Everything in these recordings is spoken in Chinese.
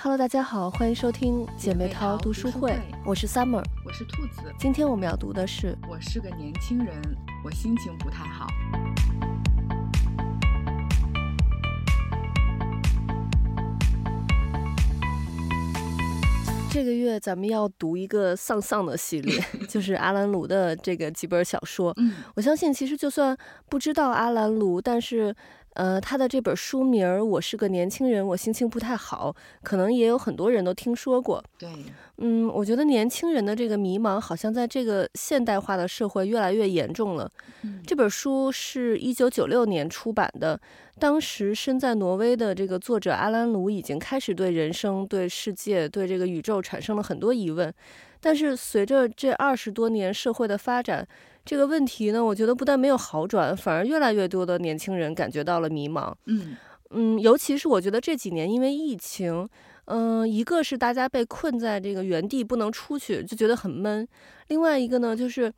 Hello，大家好，欢迎收听姐妹淘读书会，我是 Summer，我是兔子。今天我们要读的是《我是个年轻人，我心情不太好》。这个月咱们要读一个丧丧的系列，就是阿兰·卢的这个几本小说。嗯，我相信其实就算不知道阿兰·卢，但是。呃，他的这本书名儿《我是个年轻人，我心情不太好》，可能也有很多人都听说过。对，嗯，我觉得年轻人的这个迷茫，好像在这个现代化的社会越来越严重了。嗯，这本书是一九九六年出版的，当时身在挪威的这个作者阿兰·卢已经开始对人生、对世界、对这个宇宙产生了很多疑问，但是随着这二十多年社会的发展。这个问题呢，我觉得不但没有好转，反而越来越多的年轻人感觉到了迷茫。嗯嗯，尤其是我觉得这几年因为疫情，嗯、呃，一个是大家被困在这个原地不能出去，就觉得很闷；另外一个呢，就是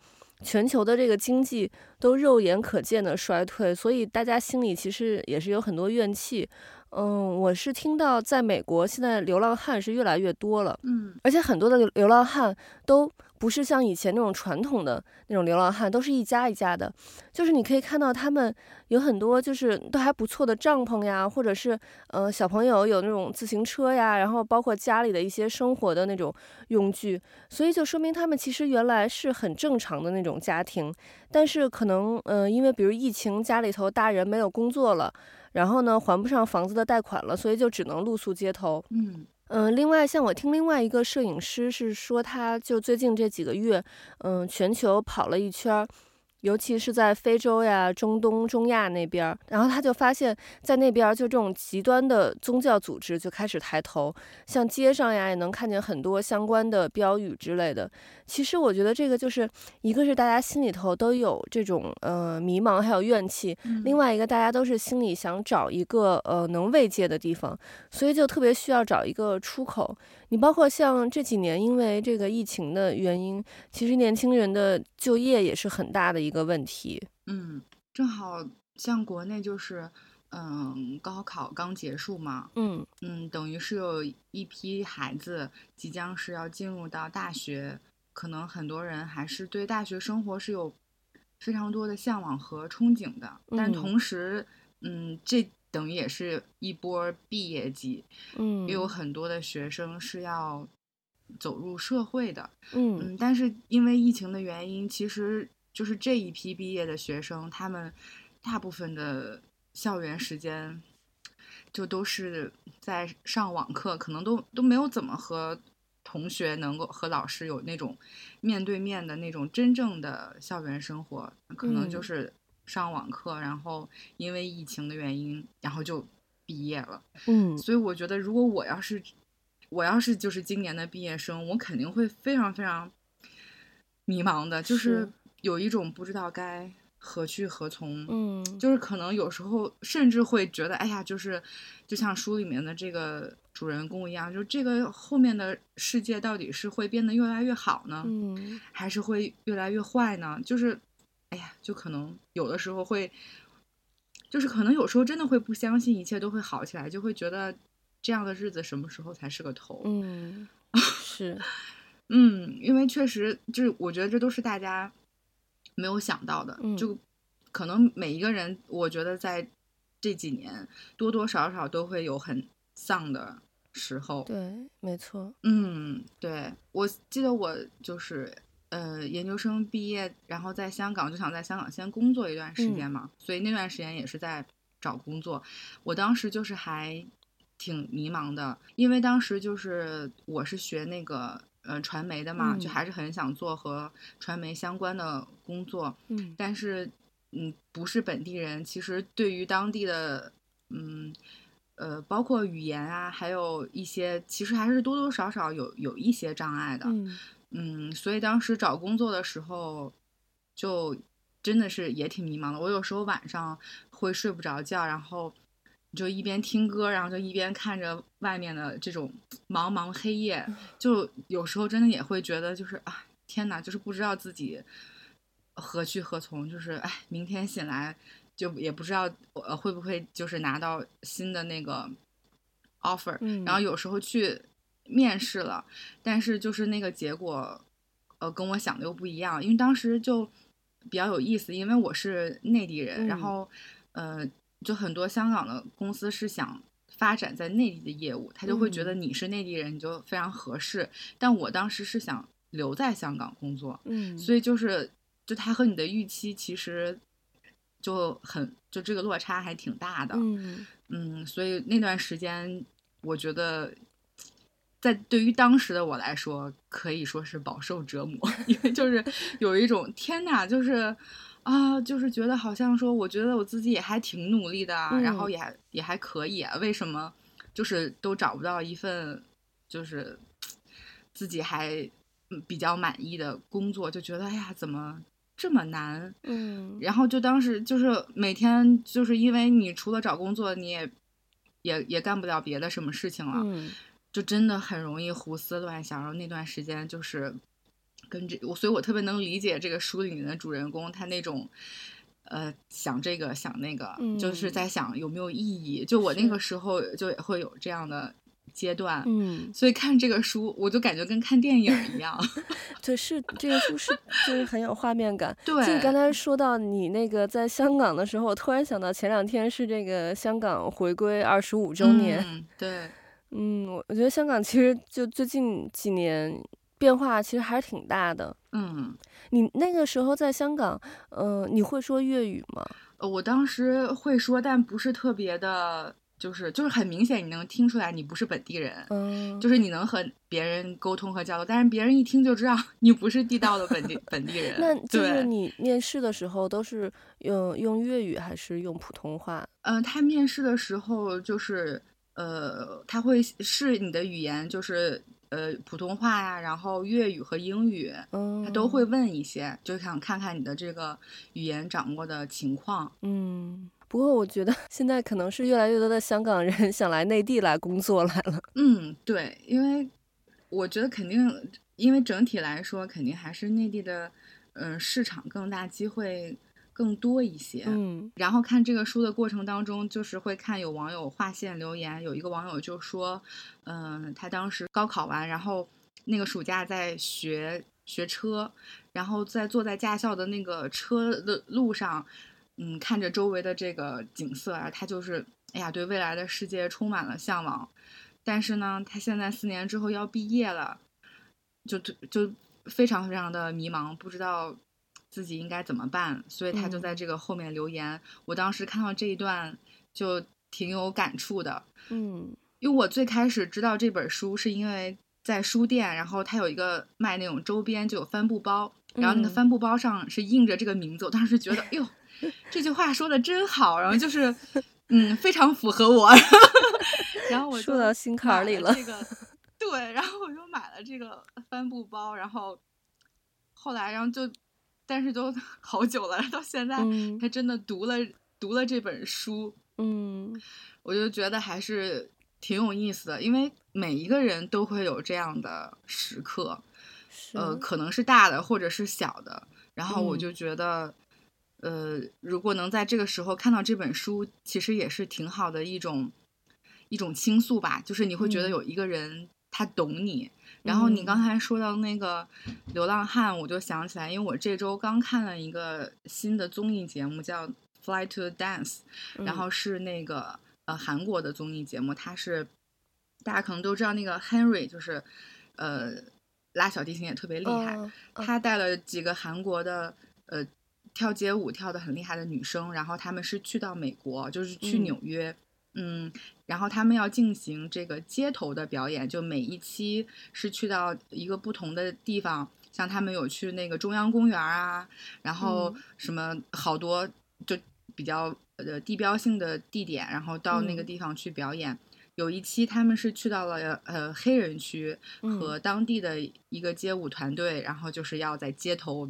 全球的这个经济都肉眼可见的衰退，所以大家心里其实也是有很多怨气。嗯，我是听到在美国现在流浪汉是越来越多了，嗯，而且很多的流浪汉都。不是像以前那种传统的那种流浪汉，都是一家一家的，就是你可以看到他们有很多就是都还不错的帐篷呀，或者是呃小朋友有那种自行车呀，然后包括家里的一些生活的那种用具，所以就说明他们其实原来是很正常的那种家庭，但是可能呃因为比如疫情家里头大人没有工作了，然后呢还不上房子的贷款了，所以就只能露宿街头。嗯。嗯，另外，像我听另外一个摄影师是说，他就最近这几个月，嗯，全球跑了一圈儿。尤其是在非洲呀、中东、中亚那边，然后他就发现，在那边就这种极端的宗教组织就开始抬头，像街上呀也能看见很多相关的标语之类的。其实我觉得这个就是一个是大家心里头都有这种呃迷茫还有怨气，另外一个大家都是心里想找一个呃能慰藉的地方，所以就特别需要找一个出口。你包括像这几年，因为这个疫情的原因，其实年轻人的就业也是很大的一个问题。嗯，正好像国内就是，嗯，高考刚结束嘛，嗯嗯，等于是有一批孩子即将是要进入到大学，可能很多人还是对大学生活是有非常多的向往和憧憬的，但同时，嗯，嗯这。等于也是一波毕业季，嗯，也有很多的学生是要走入社会的，嗯，嗯，但是因为疫情的原因，其实就是这一批毕业的学生，他们大部分的校园时间就都是在上网课，可能都都没有怎么和同学能够和老师有那种面对面的那种真正的校园生活，可能就是。上网课，然后因为疫情的原因，然后就毕业了。嗯，所以我觉得，如果我要是，我要是就是今年的毕业生，我肯定会非常非常迷茫的，就是有一种不知道该何去何从。嗯，就是可能有时候甚至会觉得，哎呀，就是就像书里面的这个主人公一样，就这个后面的世界到底是会变得越来越好呢，嗯，还是会越来越坏呢？就是。就可能有的时候会，就是可能有时候真的会不相信一切都会好起来，就会觉得这样的日子什么时候才是个头？嗯，是，嗯，因为确实就是我觉得这都是大家没有想到的，嗯、就可能每一个人，我觉得在这几年多多少少都会有很丧的时候。对，没错。嗯，对，我记得我就是。呃，研究生毕业，然后在香港就想在香港先工作一段时间嘛，嗯、所以那段时间也是在找工作。我当时就是还挺迷茫的，因为当时就是我是学那个呃传媒的嘛，嗯、就还是很想做和传媒相关的工作。嗯，但是嗯不是本地人，其实对于当地的嗯呃包括语言啊，还有一些其实还是多多少少有有一些障碍的。嗯。嗯，所以当时找工作的时候，就真的是也挺迷茫的。我有时候晚上会睡不着觉，然后就一边听歌，然后就一边看着外面的这种茫茫黑夜，就有时候真的也会觉得，就是啊，天哪，就是不知道自己何去何从，就是哎，明天醒来就也不知道呃会不会就是拿到新的那个 offer，嗯，然后有时候去面试了，但是就是那个结果，呃，跟我想的又不一样，因为当时就比较有意思，因为我是内地人，嗯、然后呃，就很多香港的公司是想发展在内地的业务，他就会觉得你是内地人，你就非常合适，嗯、但我当时是想留在香港工作，嗯，所以就是就他和你的预期其实就很就这个落差还挺大的，嗯。嗯，所以那段时间我觉得。在对于当时的我来说，可以说是饱受折磨，因为就是有一种天呐，就是啊，就是觉得好像说，我觉得我自己也还挺努力的，嗯、然后也还也还可以啊，为什么就是都找不到一份就是自己还比较满意的工作，就觉得哎呀，怎么这么难？嗯，然后就当时就是每天就是因为你除了找工作，你也也也干不了别的什么事情了。嗯就真的很容易胡思乱想，然后那段时间就是跟这我，所以我特别能理解这个书里面的主人公他那种，呃，想这个想那个，嗯、就是在想有没有意义。就我那个时候就也会有这样的阶段，嗯，所以看这个书我就感觉跟看电影一样。对，是这个书是就是很有画面感。对，就你刚才说到你那个在香港的时候，我突然想到前两天是这个香港回归二十五周年，嗯、对。嗯，我我觉得香港其实就最近几年变化其实还是挺大的。嗯，你那个时候在香港，呃，你会说粤语吗？呃，我当时会说，但不是特别的，就是就是很明显，你能听出来你不是本地人。嗯，就是你能和别人沟通和交流，但是别人一听就知道 你不是地道的本地本地人。那就是你面试的时候都是用用粤语还是用普通话？嗯、呃，他面试的时候就是。呃，他会是你的语言，就是呃普通话呀，然后粤语和英语，嗯，他都会问一些，就想看看你的这个语言掌握的情况。嗯，不过我觉得现在可能是越来越多的香港人想来内地来工作来了。嗯，对，因为我觉得肯定，因为整体来说，肯定还是内地的，嗯、呃，市场更大，机会。更多一些，嗯，然后看这个书的过程当中，就是会看有网友划线留言，有一个网友就说，嗯、呃，他当时高考完，然后那个暑假在学学车，然后在坐在驾校的那个车的路上，嗯，看着周围的这个景色啊，他就是，哎呀，对未来的世界充满了向往，但是呢，他现在四年之后要毕业了，就就非常非常的迷茫，不知道。自己应该怎么办？所以他就在这个后面留言。嗯、我当时看到这一段就挺有感触的。嗯，因为我最开始知道这本书是因为在书店，然后他有一个卖那种周边，就有帆布包，然后那个帆布包上是印着这个名字。我当时觉得，哟，这句话说的真好，然后就是，嗯，非常符合我。然后我就说到心坎里了。这个 对，然后我就买了这个帆布包，然后后来，然后就。但是都 好久了，到现在还真的读了、嗯、读了这本书，嗯，我就觉得还是挺有意思的，因为每一个人都会有这样的时刻，呃，可能是大的或者是小的，然后我就觉得，嗯、呃，如果能在这个时候看到这本书，其实也是挺好的一种一种倾诉吧，就是你会觉得有一个人他懂你。然后你刚才说到那个流浪汉，我就想起来，因为我这周刚看了一个新的综艺节目，叫《Fly to Dance》，然后是那个呃韩国的综艺节目，它是大家可能都知道那个 Henry，就是呃拉小提琴也特别厉害，他带了几个韩国的呃跳街舞跳得很厉害的女生，然后他们是去到美国，就是去纽约。嗯，然后他们要进行这个街头的表演，就每一期是去到一个不同的地方，像他们有去那个中央公园啊，然后什么好多就比较呃地标性的地点，然后到那个地方去表演。嗯、有一期他们是去到了呃黑人区和当地的一个街舞团队，然后就是要在街头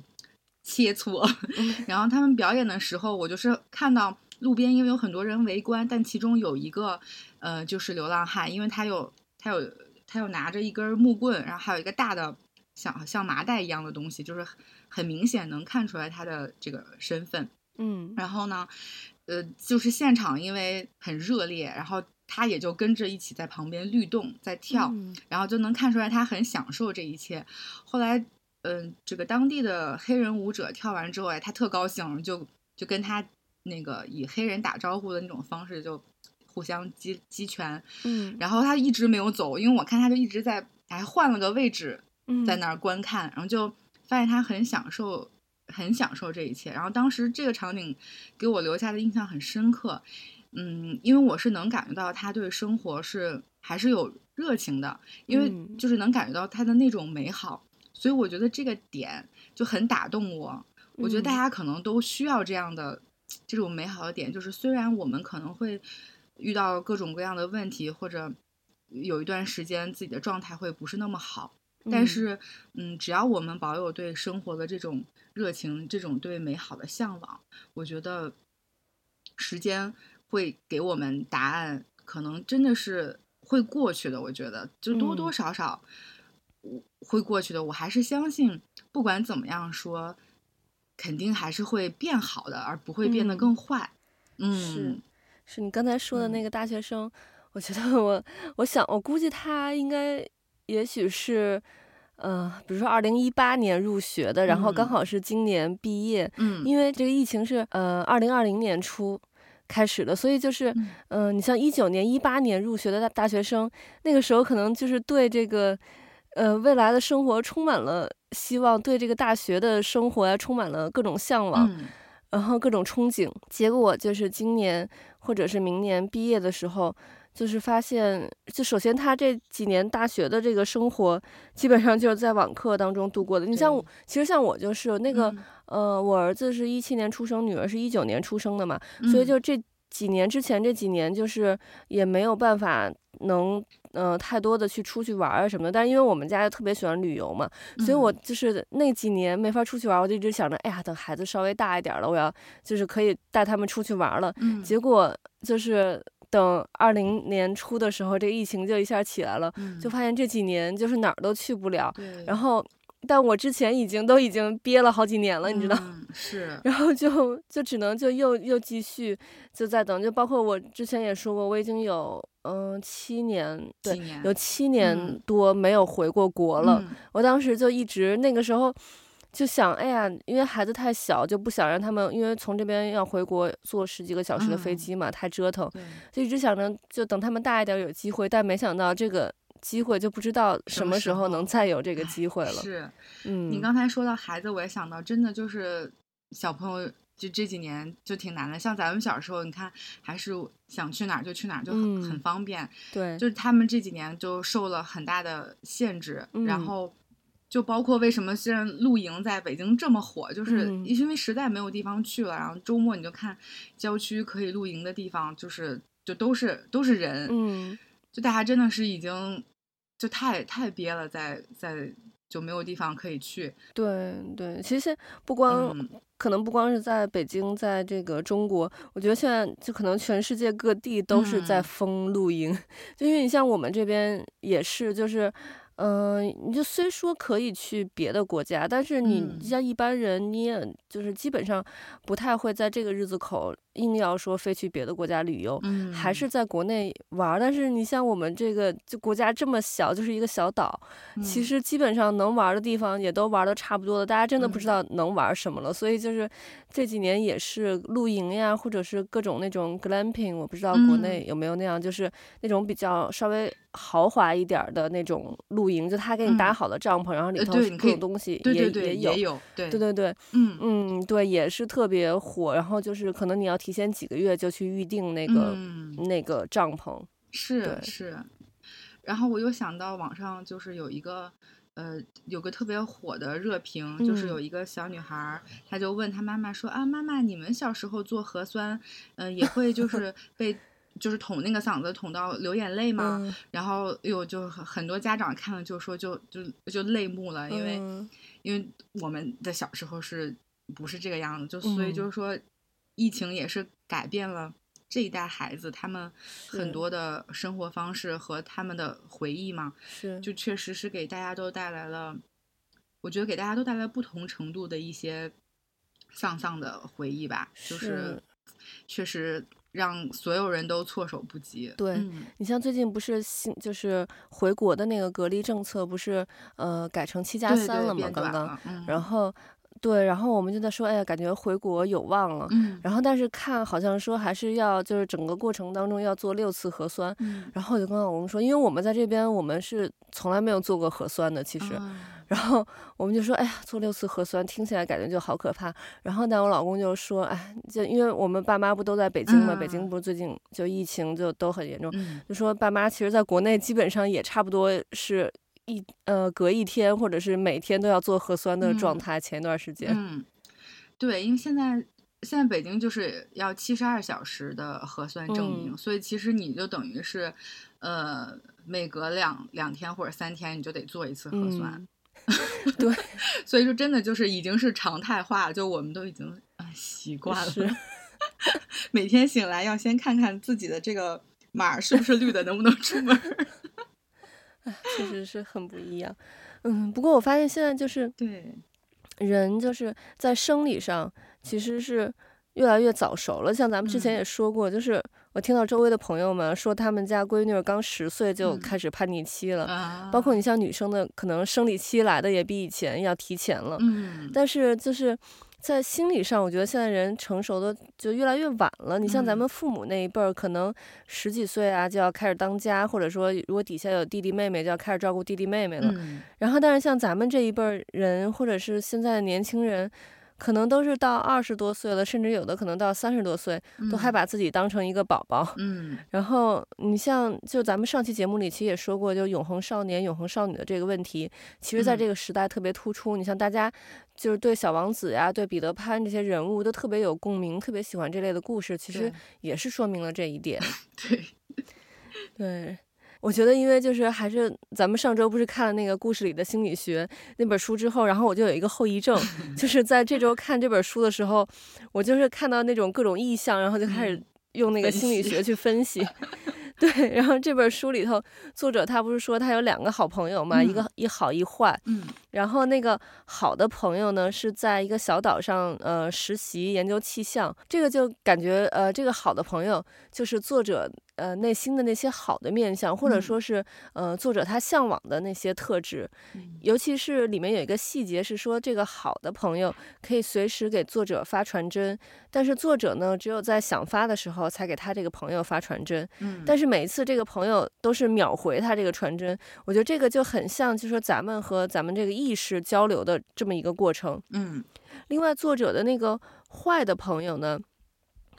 切磋。然后他们表演的时候，我就是看到。路边因为有很多人围观，但其中有一个，呃，就是流浪汉，因为他有他有他有拿着一根木棍，然后还有一个大的像像麻袋一样的东西，就是很明显能看出来他的这个身份。嗯，然后呢，呃，就是现场因为很热烈，然后他也就跟着一起在旁边律动，在跳，嗯、然后就能看出来他很享受这一切。后来，嗯、呃，这个当地的黑人舞者跳完之后，哎，他特高兴，就就跟他那个以黑人打招呼的那种方式就互相击击拳，嗯，然后他一直没有走，因为我看他就一直在，还换了个位置，在那儿观看，嗯、然后就发现他很享受。很享受这一切，然后当时这个场景给我留下的印象很深刻，嗯，因为我是能感觉到他对生活是还是有热情的，因为就是能感觉到他的那种美好，所以我觉得这个点就很打动我。我觉得大家可能都需要这样的这种美好的点，就是虽然我们可能会遇到各种各样的问题，或者有一段时间自己的状态会不是那么好。但是，嗯，只要我们保有对生活的这种热情，这种对美好的向往，我觉得时间会给我们答案，可能真的是会过去的。我觉得，就多多少少会过去的。我还是相信，不管怎么样说，肯定还是会变好的，而不会变得更坏。嗯，嗯是，是你刚才说的那个大学生，嗯、我觉得我，我想，我估计他应该。也许是，呃，比如说二零一八年入学的，然后刚好是今年毕业。嗯，因为这个疫情是呃二零二零年初开始的，所以就是，嗯、呃，你像一九年、一八年入学的大大学生，那个时候可能就是对这个，呃，未来的生活充满了希望，对这个大学的生活呀充满了各种向往，嗯、然后各种憧憬。结果就是今年或者是明年毕业的时候。就是发现，就首先他这几年大学的这个生活，基本上就是在网课当中度过的。你像我，其实像我就是那个，嗯、呃，我儿子是一七年出生，女儿是一九年出生的嘛，嗯、所以就这几年之前这几年，就是也没有办法能，呃，太多的去出去玩啊什么的。但是因为我们家就特别喜欢旅游嘛，所以我就是那几年没法出去玩，我就一直想着，哎呀，等孩子稍微大一点了，我要就是可以带他们出去玩了。嗯、结果就是。等二零年初的时候，这个疫情就一下起来了，嗯、就发现这几年就是哪儿都去不了。对然后，但我之前已经都已经憋了好几年了，嗯、你知道？是。然后就就只能就又又继续就在等，就包括我之前也说过，我已经有嗯、呃、七年，对，年有七年多没有回过国了。嗯、我当时就一直那个时候。就想，哎呀，因为孩子太小，就不想让他们，因为从这边要回国坐十几个小时的飞机嘛，嗯、太折腾，就一直想着，就等他们大一点有机会，但没想到这个机会就不知道什么时候能再有这个机会了。是，嗯，你刚才说到孩子，我也想到，真的就是小朋友，就这几年就挺难的。像咱们小时候，你看还是想去哪儿就去哪儿，就很、嗯、很方便。对，就是他们这几年就受了很大的限制，嗯、然后。就包括为什么现在露营在北京这么火，就是因为实在没有地方去了。嗯、然后周末你就看郊区可以露营的地方，就是就都是都是人，嗯，就大家真的是已经就太太憋了，在在就没有地方可以去。对对，其实不光、嗯、可能不光是在北京，在这个中国，我觉得现在就可能全世界各地都是在封露营，嗯、就因为你像我们这边也是，就是。嗯、呃，你就虽说可以去别的国家，但是你像一般人，你也就是基本上不太会在这个日子口硬要说非去别的国家旅游，嗯、还是在国内玩。但是你像我们这个就国家这么小，就是一个小岛，嗯、其实基本上能玩的地方也都玩的差不多了，大家真的不知道能玩什么了。嗯、所以就是这几年也是露营呀，或者是各种那种 glamping，我不知道国内有没有那样，嗯、就是那种比较稍微豪华一点的那种露。营就他给你搭好的帐篷，嗯、然后里头各种东西也、对对对也有，也有对对对对，嗯嗯对，也是特别火。然后就是可能你要提前几个月就去预定那个、嗯、那个帐篷，是是。然后我又想到网上就是有一个呃有个特别火的热评，嗯、就是有一个小女孩，她就问她妈妈说啊，妈妈，你们小时候做核酸，嗯、呃，也会就是被。就是捅那个嗓子捅到流眼泪嘛，嗯、然后又就很多家长看了就说就就就泪目了，因为、嗯、因为我们的小时候是不是这个样子？就所以就是说，疫情也是改变了这一代孩子他们很多的生活方式和他们的回忆嘛，是就确实是给大家都带来了，我觉得给大家都带来不同程度的一些丧丧的回忆吧，就是确实。让所有人都措手不及。对、嗯、你像最近不是新就是回国的那个隔离政策，不是呃改成七加三了吗？刚刚，嗯、然后。对，然后我们就在说，哎呀，感觉回国有望了。嗯，然后但是看好像说还是要就是整个过程当中要做六次核酸。嗯，然后我就跟老公说，因为我们在这边我们是从来没有做过核酸的，其实。嗯、然后我们就说，哎呀，做六次核酸听起来感觉就好可怕。然后呢，我老公就说，哎，就因为我们爸妈不都在北京嘛，嗯、北京不是最近就疫情就都很严重，嗯、就说爸妈其实在国内基本上也差不多是一呃隔一天或者是每天都要做核酸的状态。嗯、前一段时间。嗯对，因为现在现在北京就是要七十二小时的核酸证明，嗯、所以其实你就等于是，呃，每隔两两天或者三天你就得做一次核酸。嗯、对，所以说真的就是已经是常态化，就我们都已经啊习惯了，是 每天醒来要先看看自己的这个码是不是绿的，能不能出门。哎，确实是很不一样。嗯，不过我发现现在就是对。人就是在生理上其实是越来越早熟了。像咱们之前也说过，就是我听到周围的朋友们说，他们家闺女刚十岁就开始叛逆期了。包括你像女生的，可能生理期来的也比以前要提前了。但是就是。在心理上，我觉得现在人成熟的就越来越晚了。你像咱们父母那一辈儿，可能十几岁啊就要开始当家，或者说如果底下有弟弟妹妹，就要开始照顾弟弟妹妹了。然后，但是像咱们这一辈儿人，或者是现在的年轻人。可能都是到二十多岁了，甚至有的可能到三十多岁，都还把自己当成一个宝宝。嗯，然后你像就咱们上期节目里其实也说过，就永恒少年、永恒少女的这个问题，其实在这个时代特别突出。嗯、你像大家就是对小王子呀、对彼得潘这些人物都特别有共鸣，特别喜欢这类的故事，其实也是说明了这一点。对，对。我觉得，因为就是还是咱们上周不是看了那个故事里的心理学那本书之后，然后我就有一个后遗症，就是在这周看这本书的时候，我就是看到那种各种意象，然后就开始用那个心理学去分析。对，然后这本书里头，作者他不是说他有两个好朋友嘛，一个一好一坏。嗯。然后那个好的朋友呢，是在一个小岛上呃实习研究气象，这个就感觉呃这个好的朋友就是作者。呃，内心的那些好的面相，或者说是，呃，作者他向往的那些特质，嗯、尤其是里面有一个细节是说，这个好的朋友可以随时给作者发传真，但是作者呢，只有在想发的时候才给他这个朋友发传真。嗯，但是每一次这个朋友都是秒回他这个传真，我觉得这个就很像，就是说咱们和咱们这个意识交流的这么一个过程。嗯，另外作者的那个坏的朋友呢，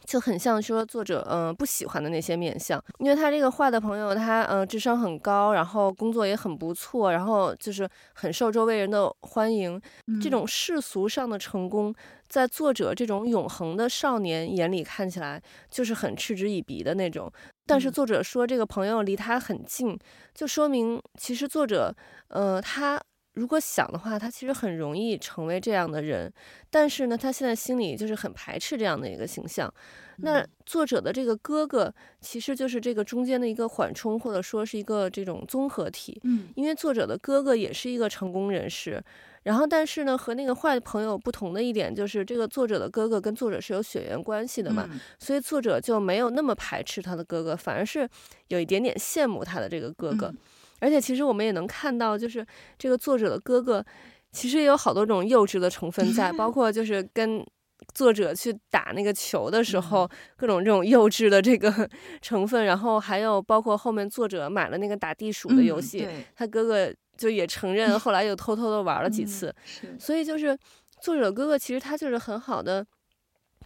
就很像说作者嗯、呃、不喜欢的那些面相，因为他这个坏的朋友他嗯、呃、智商很高，然后工作也很不错，然后就是很受周围人的欢迎。这种世俗上的成功，在作者这种永恒的少年眼里看起来就是很嗤之以鼻的那种。但是作者说这个朋友离他很近，就说明其实作者呃他。如果想的话，他其实很容易成为这样的人，但是呢，他现在心里就是很排斥这样的一个形象。那作者的这个哥哥，其实就是这个中间的一个缓冲，或者说是一个这种综合体。嗯，因为作者的哥哥也是一个成功人士，然后但是呢，和那个坏的朋友不同的一点就是，这个作者的哥哥跟作者是有血缘关系的嘛，所以作者就没有那么排斥他的哥哥，反而是有一点点羡慕他的这个哥哥。而且其实我们也能看到，就是这个作者的哥哥，其实也有好多种幼稚的成分在，包括就 是跟作者去打那个球的时候，各种这种幼稚的这个 成分，然后还有包括后面作者买了那个打地鼠的游戏，他哥哥就也承认，后来又偷偷的玩了几次，所以就是作者哥哥其实他就是很好的。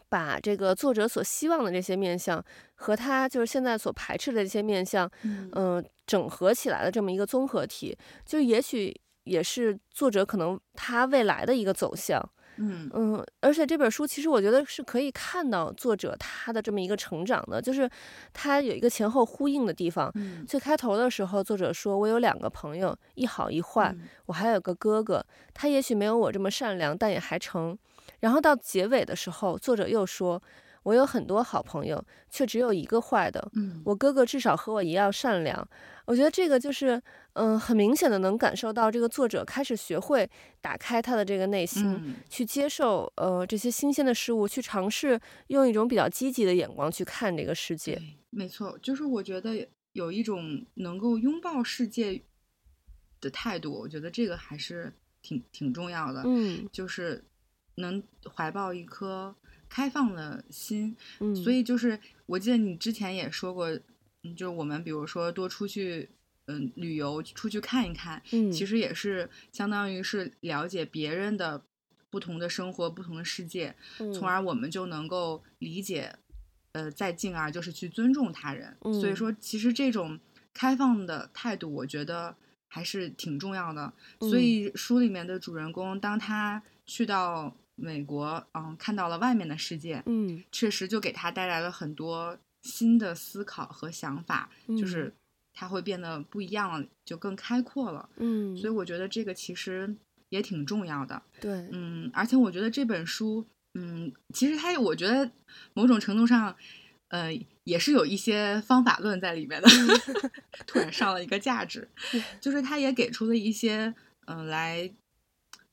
把这个作者所希望的这些面相和他就是现在所排斥的这些面相，嗯、呃，整合起来的这么一个综合体，就也许也是作者可能他未来的一个走向。嗯嗯，而且这本书其实我觉得是可以看到作者他的这么一个成长的，就是他有一个前后呼应的地方。嗯、最开头的时候，作者说我有两个朋友，一好一坏，嗯、我还有个哥哥，他也许没有我这么善良，但也还成。然后到结尾的时候，作者又说：“我有很多好朋友，却只有一个坏的。嗯，我哥哥至少和我一样善良。我觉得这个就是，嗯、呃，很明显的能感受到这个作者开始学会打开他的这个内心，嗯、去接受呃这些新鲜的事物，去尝试用一种比较积极的眼光去看这个世界。没错，就是我觉得有一种能够拥抱世界的态度，我觉得这个还是挺挺重要的。嗯，就是能怀抱一颗开放的心。嗯，所以就是我记得你之前也说过。就是我们比如说多出去，嗯，旅游出去看一看，嗯，其实也是相当于是了解别人的不同的生活、不同的世界，嗯，从而我们就能够理解，呃，再进而就是去尊重他人。嗯，所以说，其实这种开放的态度，我觉得还是挺重要的。嗯，所以书里面的主人公，当他去到美国，嗯，看到了外面的世界，嗯，确实就给他带来了很多。新的思考和想法，就是他会变得不一样了，就更开阔了。嗯，所以我觉得这个其实也挺重要的。对，嗯，而且我觉得这本书，嗯，其实它，我觉得某种程度上，呃，也是有一些方法论在里面的。突然上了一个价值，就是它也给出了一些，嗯、呃，来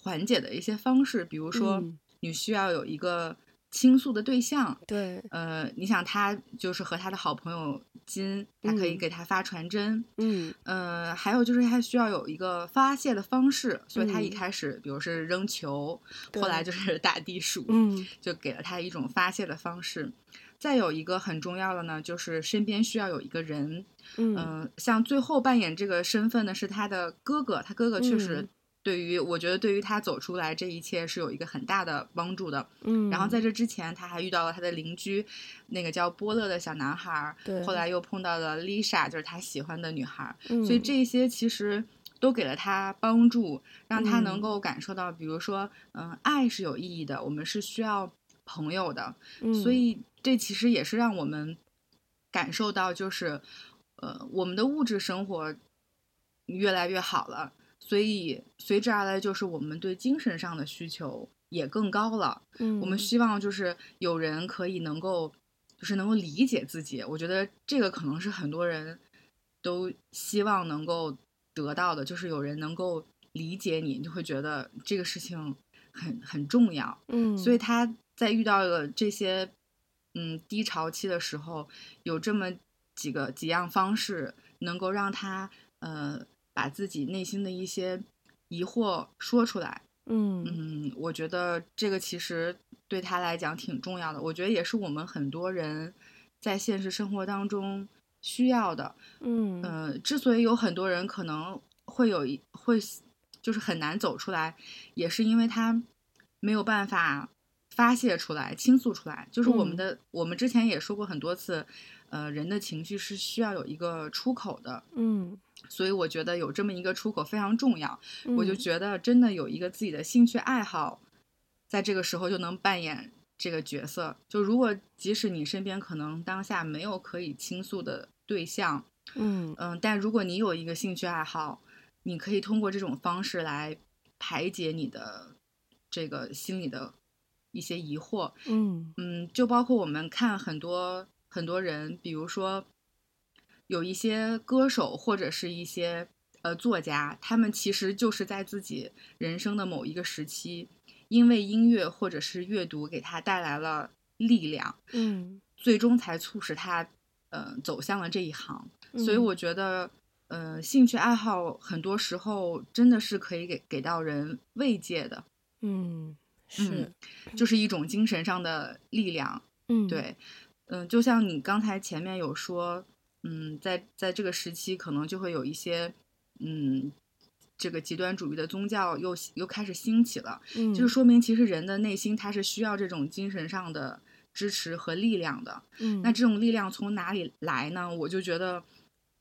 缓解的一些方式，比如说你需要有一个。倾诉的对象，对，呃，你想他就是和他的好朋友金，他可以给他发传真，嗯，呃，还有就是他需要有一个发泄的方式，所以他一开始，比如是扔球，后来就是打地鼠，嗯，就给了他一种发泄的方式。再有一个很重要的呢，就是身边需要有一个人，嗯，像最后扮演这个身份的是他的哥哥，他哥哥确实。对于我觉得，对于他走出来这一切是有一个很大的帮助的。嗯，然后在这之前，他还遇到了他的邻居，那个叫波乐的小男孩。对，后来又碰到了 Lisa，，就是他喜欢的女孩。嗯，所以这些其实都给了他帮助，让他能够感受到，比如说，嗯，爱是有意义的，我们是需要朋友的。嗯，所以这其实也是让我们感受到，就是，呃，我们的物质生活越来越好了。所以随之而来就是我们对精神上的需求也更高了。嗯，我们希望就是有人可以能够，就是能够理解自己。我觉得这个可能是很多人都希望能够得到的，就是有人能够理解你，你就会觉得这个事情很很重要。嗯，所以他在遇到了这些嗯低潮期的时候，有这么几个几样方式，能够让他呃。把自己内心的一些疑惑说出来，嗯嗯，我觉得这个其实对他来讲挺重要的。我觉得也是我们很多人在现实生活当中需要的。嗯，呃，之所以有很多人可能会有一会就是很难走出来，也是因为他没有办法发泄出来、倾诉出来。就是我们的，嗯，我们之前也说过很多次，呃，人的情绪是需要有一个出口的。嗯。所以我觉得有这么一个出口非常重要，嗯，我就觉得真的有一个自己的兴趣爱好，在这个时候就能扮演这个角色。就如果即使你身边可能当下没有可以倾诉的对象，嗯嗯，但如果你有一个兴趣爱好，你可以通过这种方式来排解你的这个心里的一些疑惑。嗯嗯，就包括我们看很多很多人，比如说。有一些歌手或者是一些呃作家，他们其实就是在自己人生的某一个时期，因为音乐或者是阅读给他带来了力量，嗯，最终才促使他呃走向了这一行。所以我觉得，呃，兴趣爱好很多时候真的是可以给给到人慰藉的，嗯，是，就是一种精神上的力量，嗯，对，嗯、呃，就像你刚才前面有说。嗯，在在这个时期，可能就会有一些，嗯，这个极端主义的宗教又又开始兴起了。嗯，就是说明其实人的内心他是需要这种精神上的支持和力量的。嗯，那这种力量从哪里来呢？我就觉得，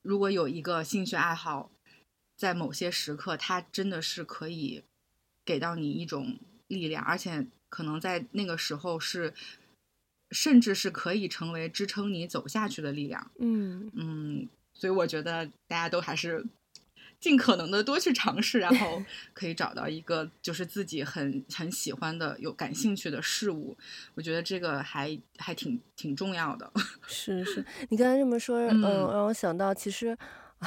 如果有一个兴趣爱好，在某些时刻，它真的是可以给到你一种力量，而且可能在那个时候是。甚至是可以成为支撑你走下去的力量。嗯嗯，所以我觉得大家都还是尽可能的多去尝试，然后 可以找到一个就是自己很很喜欢的、有感兴趣的事物。我觉得这个还还挺挺重要的。是是，你刚才这么说，嗯，呃、让我想到其实。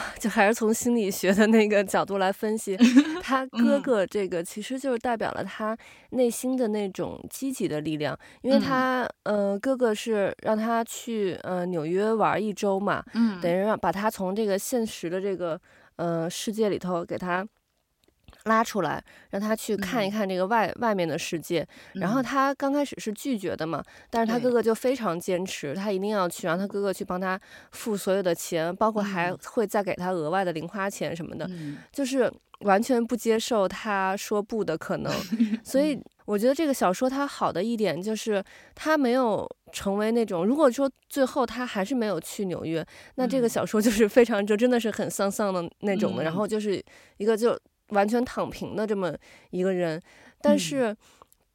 就还是从心理学的那个角度来分析，他哥哥这个其实就是代表了他内心的那种积极的力量，因为他呃哥哥是让他去呃纽约玩一周嘛，等于让把他从这个现实的这个呃世界里头给他。拉出来，让他去看一看这个外、嗯、外面的世界。然后他刚开始是拒绝的嘛，嗯、但是他哥哥就非常坚持，他一定要去，让他哥哥去帮他付所有的钱，包括还会再给他额外的零花钱什么的，嗯、就是完全不接受他说不的可能。所以我觉得这个小说它好的一点就是他没有成为那种，如果说最后他还是没有去纽约，那这个小说就是非常就真的是很丧丧的那种的，然后就是一个就。完全躺平的这么一个人，但是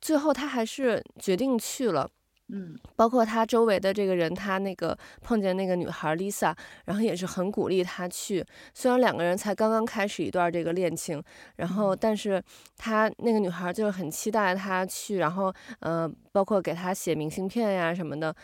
最后他还是决定去了。嗯，包括他周围的这个人，他那个碰见那个女孩 Lisa，然后也是很鼓励他去。虽然两个人才刚刚开始一段这个恋情，然后但是他那个女孩就是很期待他去，然后呃，包括给他写明信片呀什么的，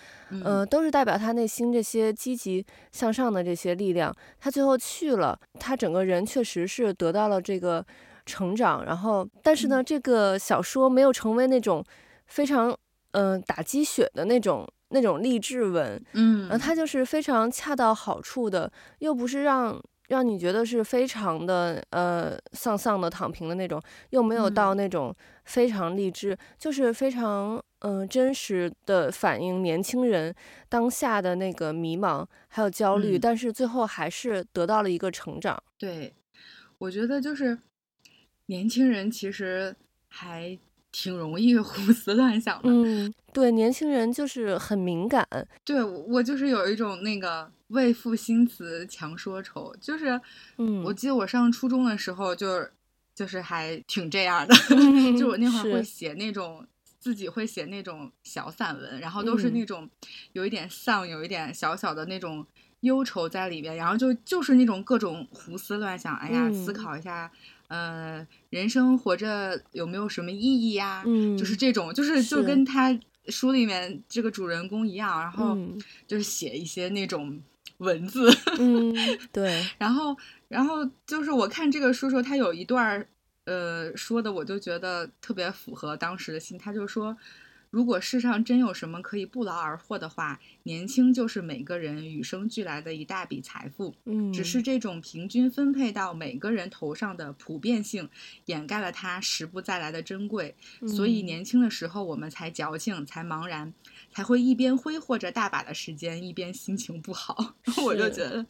呃，都是代表他内心这些积极向上的这些力量。他最后去了，他整个人确实是得到了这个成长。然后，但是呢，这个小说没有成为那种非常。嗯、呃，打鸡血的那种那种励志文，嗯，它就是非常恰到好处的，又不是让让你觉得是非常的呃丧丧的躺平的那种，又没有到那种非常励志，嗯、就是非常嗯、呃、真实的反映年轻人当下的那个迷茫还有焦虑，嗯、但是最后还是得到了一个成长。对，我觉得就是年轻人其实还。挺容易 胡思乱想的，嗯，对，年轻人就是很敏感，对我就是有一种那个为赋新词强说愁，就是，嗯，我记得我上初中的时候就就是还挺这样的，嗯、就我那会儿会写那种自己会写那种小散文，然后都是那种有一点丧，有一点小小的那种忧愁在里边，然后就就是那种各种胡思乱想，哎呀，嗯、思考一下。呃，人生活着有没有什么意义呀？嗯，就是这种，就是就跟他书里面这个主人公一样，然后就是写一些那种文字。嗯，对。然后，然后就是我看这个书时候，他有一段呃说的，我就觉得特别符合当时的心。他就说。如果世上真有什么可以不劳而获的话，年轻就是每个人与生俱来的一大笔财富。嗯，只是这种平均分配到每个人头上的普遍性，掩盖了它时不再来的珍贵。嗯，所以年轻的时候我们才矫情，才茫然，才会一边挥霍着大把的时间，一边心情不好。是 我就觉得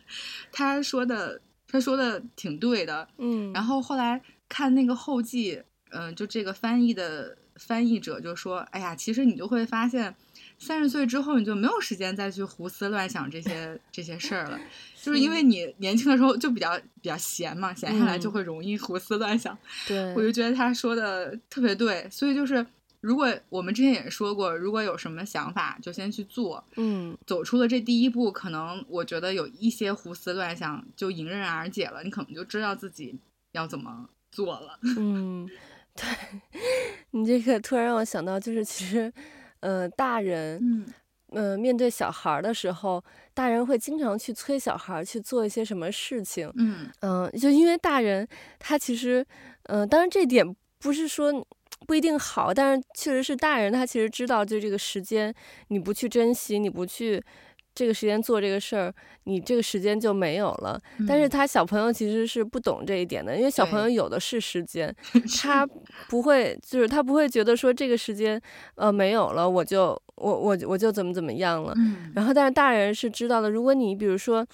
他说的，他说的挺对的。嗯，然后后来看那个后记，嗯，呃，就这个翻译的。翻译者就说：“哎呀，其实你就会发现，三十岁之后你就没有时间再去胡思乱想这些这些事儿了，就是因为你年轻的时候就比较比较闲嘛，闲下来就会容易胡思乱想。对，我就觉得他说的特别对，所以就是如果我们之前也说过，如果有什么想法就先去做，嗯，走出了这第一步，可能我觉得有一些胡思乱想就迎刃而解了，你可能就知道自己要怎么做了。嗯。”对，你这个突然让我想到，就是其实，呃，大人，嗯、呃，面对小孩的时候，大人会经常去催小孩去做一些什么事情，嗯嗯、呃，就因为大人他其实，嗯、呃，当然这点不是说不一定好，但是确实是大人他其实知道，就这个时间你不去珍惜，你不去。这个时间做这个事儿，你这个时间就没有了。但是他小朋友其实是不懂这一点的，因为小朋友有的是时间，他不会，就是他不会觉得说这个时间，呃，没有了，我就我我我就怎么怎么样了。然后，但是大人是知道的，如果你比如说。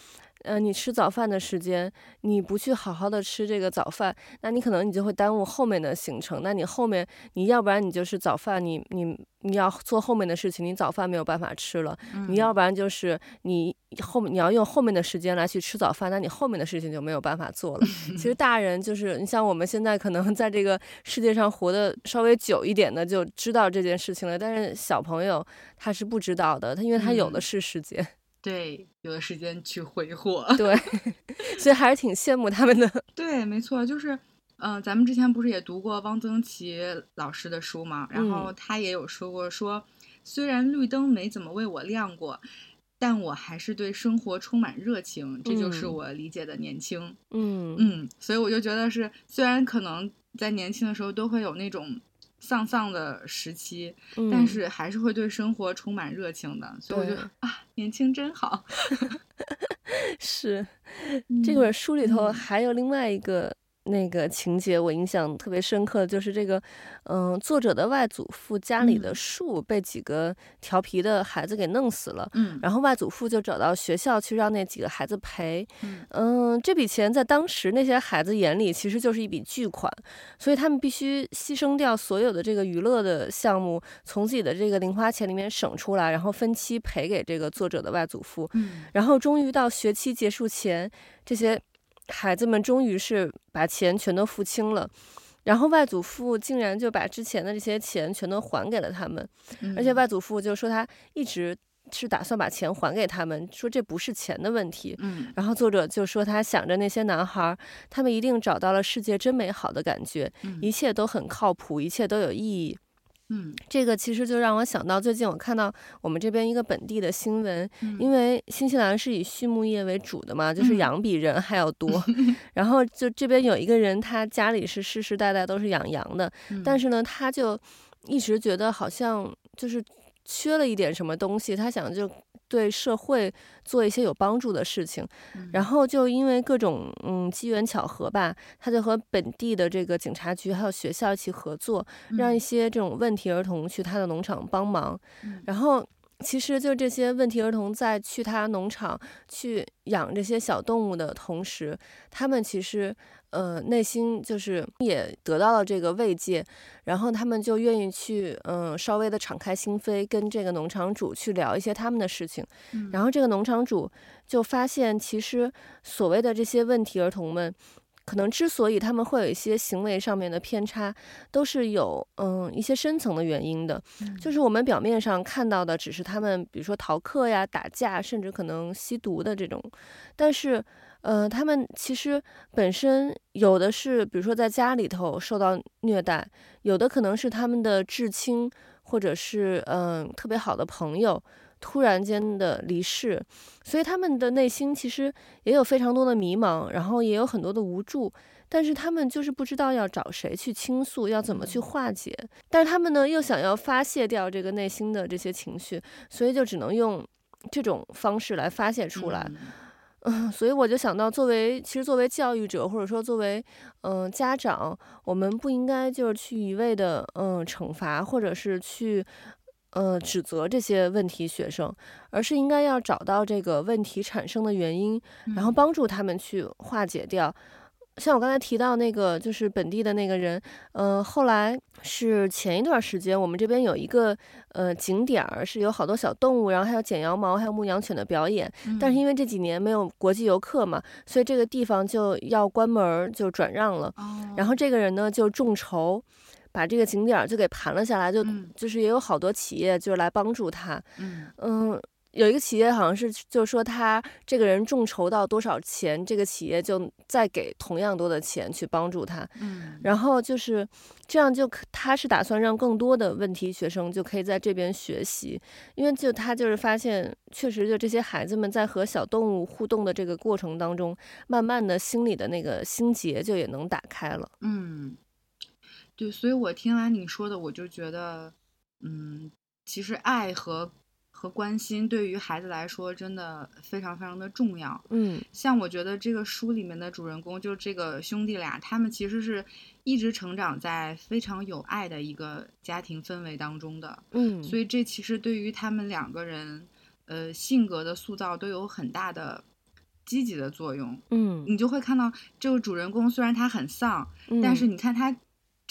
呃，你吃早饭的时间，你不去好好的吃这个早饭，那你可能你就会耽误后面的行程。那你后面，你要不然你就是早饭，你你你要做后面的事情，你早饭没有办法吃了。嗯、你要不然就是你后面你要用后面的时间来去吃早饭，那你后面的事情就没有办法做了。其实大人就是你像我们现在可能在这个世界上活得稍微久一点的，就知道这件事情了。但是小朋友他是不知道的，他因为他有的是时间。嗯对，有的时间去挥霍。对，所以还是挺羡慕他们的。对，没错，就是，嗯、呃，咱们之前不是也读过汪曾祺老师的书吗？然后他也有说过说，说虽然绿灯没怎么为我亮过，但我还是对生活充满热情，这就是我理解的年轻。嗯嗯，所以我就觉得是，虽然可能在年轻的时候都会有那种。丧丧的时期，但是还是会对生活充满热情的，嗯、所以我觉得啊，年轻真好。是，这本书里头还有另外一个。嗯那个情节我印象特别深刻，就是这个，嗯，作者的外祖父家里的树被几个调皮的孩子给弄死了，嗯，然后外祖父就找到学校去让那几个孩子赔，嗯，这笔钱在当时那些孩子眼里其实就是一笔巨款，所以他们必须牺牲掉所有的这个娱乐的项目，从自己的这个零花钱里面省出来，然后分期赔给这个作者的外祖父，嗯，然后终于到学期结束前，这些。孩子们终于是把钱全都付清了，然后外祖父竟然就把之前的这些钱全都还给了他们，嗯、而且外祖父就说他一直是打算把钱还给他们，说这不是钱的问题。嗯，然后作者就说他想着那些男孩，他们一定找到了世界真美好的感觉，嗯、一切都很靠谱，一切都有意义。嗯，这个其实就让我想到最近我看到我们这边一个本地的新闻，嗯、因为新西兰是以畜牧业为主的嘛，就是羊比人还要多。嗯、然后就这边有一个人，他家里是世世代代都是养羊的，嗯、但是呢，他就一直觉得好像就是缺了一点什么东西，他想就。对社会做一些有帮助的事情，然后就因为各种嗯机缘巧合吧，他就和本地的这个警察局还有学校一起合作，让一些这种问题儿童去他的农场帮忙，然后。其实就这些问题儿童在去他农场去养这些小动物的同时，他们其实呃内心就是也得到了这个慰藉，然后他们就愿意去嗯、呃、稍微的敞开心扉，跟这个农场主去聊一些他们的事情，然后这个农场主就发现，其实所谓的这些问题儿童们。可能之所以他们会有一些行为上面的偏差，都是有嗯一些深层的原因的。就是我们表面上看到的只是他们，比如说逃课呀、打架，甚至可能吸毒的这种。但是，呃，他们其实本身有的是，比如说在家里头受到虐待，有的可能是他们的至亲，或者是嗯特别好的朋友。突然间的离世，所以他们的内心其实也有非常多的迷茫，然后也有很多的无助，但是他们就是不知道要找谁去倾诉，要怎么去化解。但是他们呢，又想要发泄掉这个内心的这些情绪，所以就只能用这种方式来发泄出来。嗯，所以我就想到，作为其实作为教育者，或者说作为嗯、呃、家长，我们不应该就是去一味的嗯惩罚，或者是去。呃，指责这些问题学生，而是应该要找到这个问题产生的原因，然后帮助他们去化解掉。嗯、像我刚才提到那个，就是本地的那个人，呃，后来是前一段时间，我们这边有一个呃景点儿，是有好多小动物，然后还有剪羊毛，还有牧羊犬的表演。嗯、但是因为这几年没有国际游客嘛，所以这个地方就要关门，就转让了。哦、然后这个人呢，就众筹。把这个景点就给盘了下来，就就是也有好多企业就是来帮助他。嗯，嗯，有一个企业好像是就是说他这个人众筹到多少钱，这个企业就再给同样多的钱去帮助他。嗯，然后就是这样，就他是打算让更多的问题学生就可以在这边学习，因为就他就是发现，确实就这些孩子们在和小动物互动的这个过程当中，慢慢的心里的那个心结就也能打开了。嗯。对，所以我听完你说的，我就觉得，嗯，其实爱和和关心对于孩子来说真的非常非常的重要。嗯，像我觉得这个书里面的主人公，就这个兄弟俩，他们其实是一直成长在非常有爱的一个家庭氛围当中的。嗯，所以这其实对于他们两个人，呃，性格的塑造都有很大的积极的作用。嗯，你就会看到这个主人公虽然他很丧，嗯，但是你看他。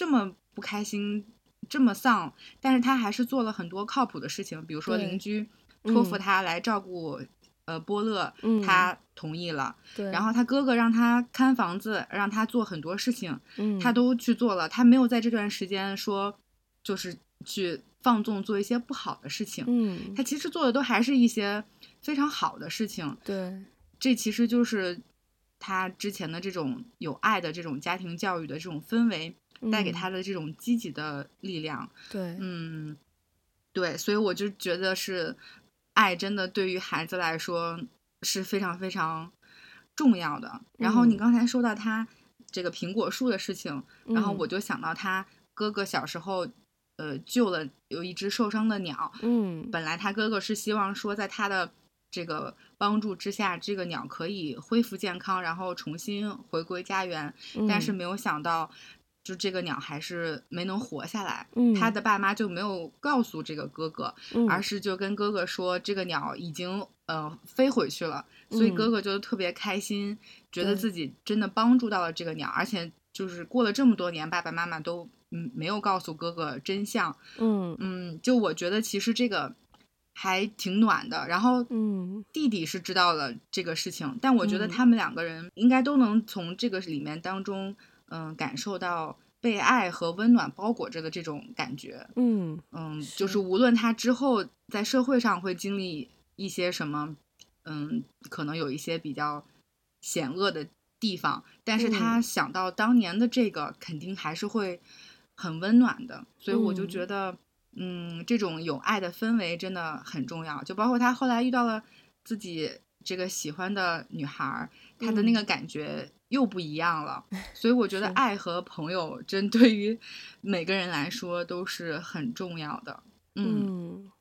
这么不开心，这么丧，但是他还是做了很多靠谱的事情，比如说邻居托付他来照顾，嗯、呃，波乐，嗯、他同意了。对，然后他哥哥让他看房子，让他做很多事情，嗯、他都去做了。他没有在这段时间说，就是去放纵做一些不好的事情。嗯，他其实做的都还是一些非常好的事情。对，这其实就是。他之前的这种有爱的这种家庭教育的这种氛围带给他的这种积极的力量。对，嗯，对，所以我就觉得是爱真的对于孩子来说是非常非常重要的。然后你刚才说到他这个苹果树的事情，然后我就想到他哥哥小时候。呃，救了有一只受伤的鸟。嗯，本来他哥哥是希望说，在他的这个帮助之下，这个鸟可以恢复健康，然后重新回归家园。嗯，但是没有想到，就这个鸟还是没能活下来。嗯，他的爸妈就没有告诉这个哥哥，嗯，而是就跟哥哥说，这个鸟已经呃飞回去了。所以哥哥就特别开心，嗯，觉得自己真的帮助到了这个鸟，而且就是过了这么多年，爸爸妈妈都。嗯，没有告诉哥哥真相。嗯嗯，就我觉得其实这个还挺暖的。然后，嗯，弟弟是知道了这个事情，嗯，但我觉得他们两个人应该都能从这个里面当中，嗯，呃，感受到被爱和温暖包裹着的这种感觉。嗯嗯，就是无论他之后在社会上会经历一些什么，嗯，可能有一些比较险恶的地方，但是他想到当年的这个，肯定还是会。很温暖的，所以我就觉得，嗯，嗯，这种有爱的氛围真的很重要。就包括他后来遇到了自己这个喜欢的女孩，她的那个感觉又不一样了。嗯，所以我觉得爱和朋友，真对于每个人来说都是很重要的。嗯。嗯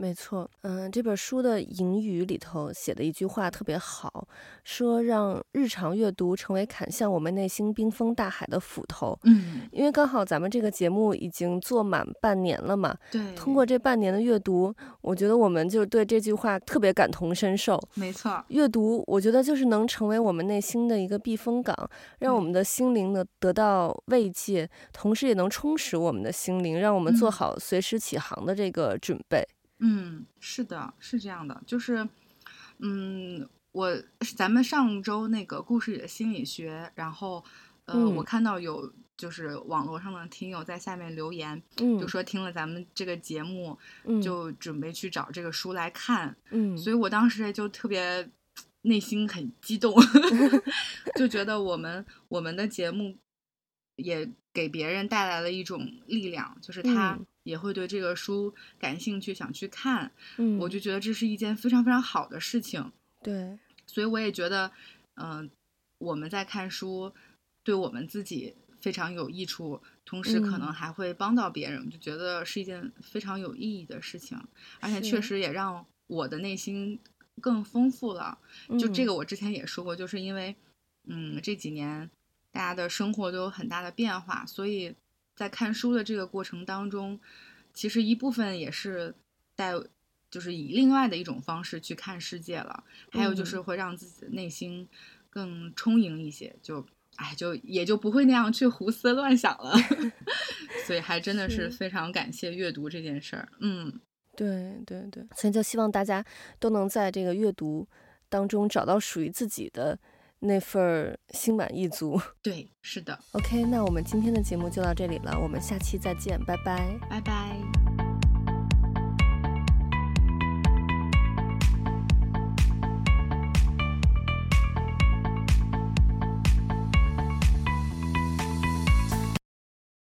没错，嗯，这本书的引语里头写的一句话特别好，说让日常阅读成为砍向我们内心冰封大海的斧头。嗯，因为刚好咱们这个节目已经做满半年了嘛，对，通过这半年的阅读，我觉得我们就对这句话特别感同身受。没错，阅读我觉得就是能成为我们内心的一个避风港，让我们的心灵呢得到慰藉，同时也能充实我们的心灵，让我们做好随时起航的这个准备。嗯，是的，是这样的，就是，嗯，我咱们上周那个故事里的心理学，然后，呃，嗯、我看到有就是网络上的听友在下面留言，嗯，就说听了咱们这个节目，嗯，就准备去找这个书来看，嗯，所以我当时也就特别内心很激动，就觉得我们我们的节目也给别人带来了一种力量，就是他。嗯也会对这个书感兴趣，想去看，嗯，我就觉得这是一件非常非常好的事情。对，所以我也觉得，嗯、呃，我们在看书，对我们自己非常有益处，同时可能还会帮到别人，嗯，就觉得是一件非常有意义的事情，而且确实也让我的内心更丰富了。就这个，我之前也说过，就是因为，嗯，这几年大家的生活都有很大的变化，所以。在看书的这个过程当中，其实一部分也是带，就是以另外的一种方式去看世界了。还有就是会让自己的内心更充盈一些，就哎，就也就不会那样去胡思乱想了。所以还真的是非常感谢阅读这件事儿。嗯，对对对，所以就希望大家都能在这个阅读当中找到属于自己的。那份心满意足，对，是的。OK，那我们今天的节目就到这里了，我们下期再见，拜拜，拜拜。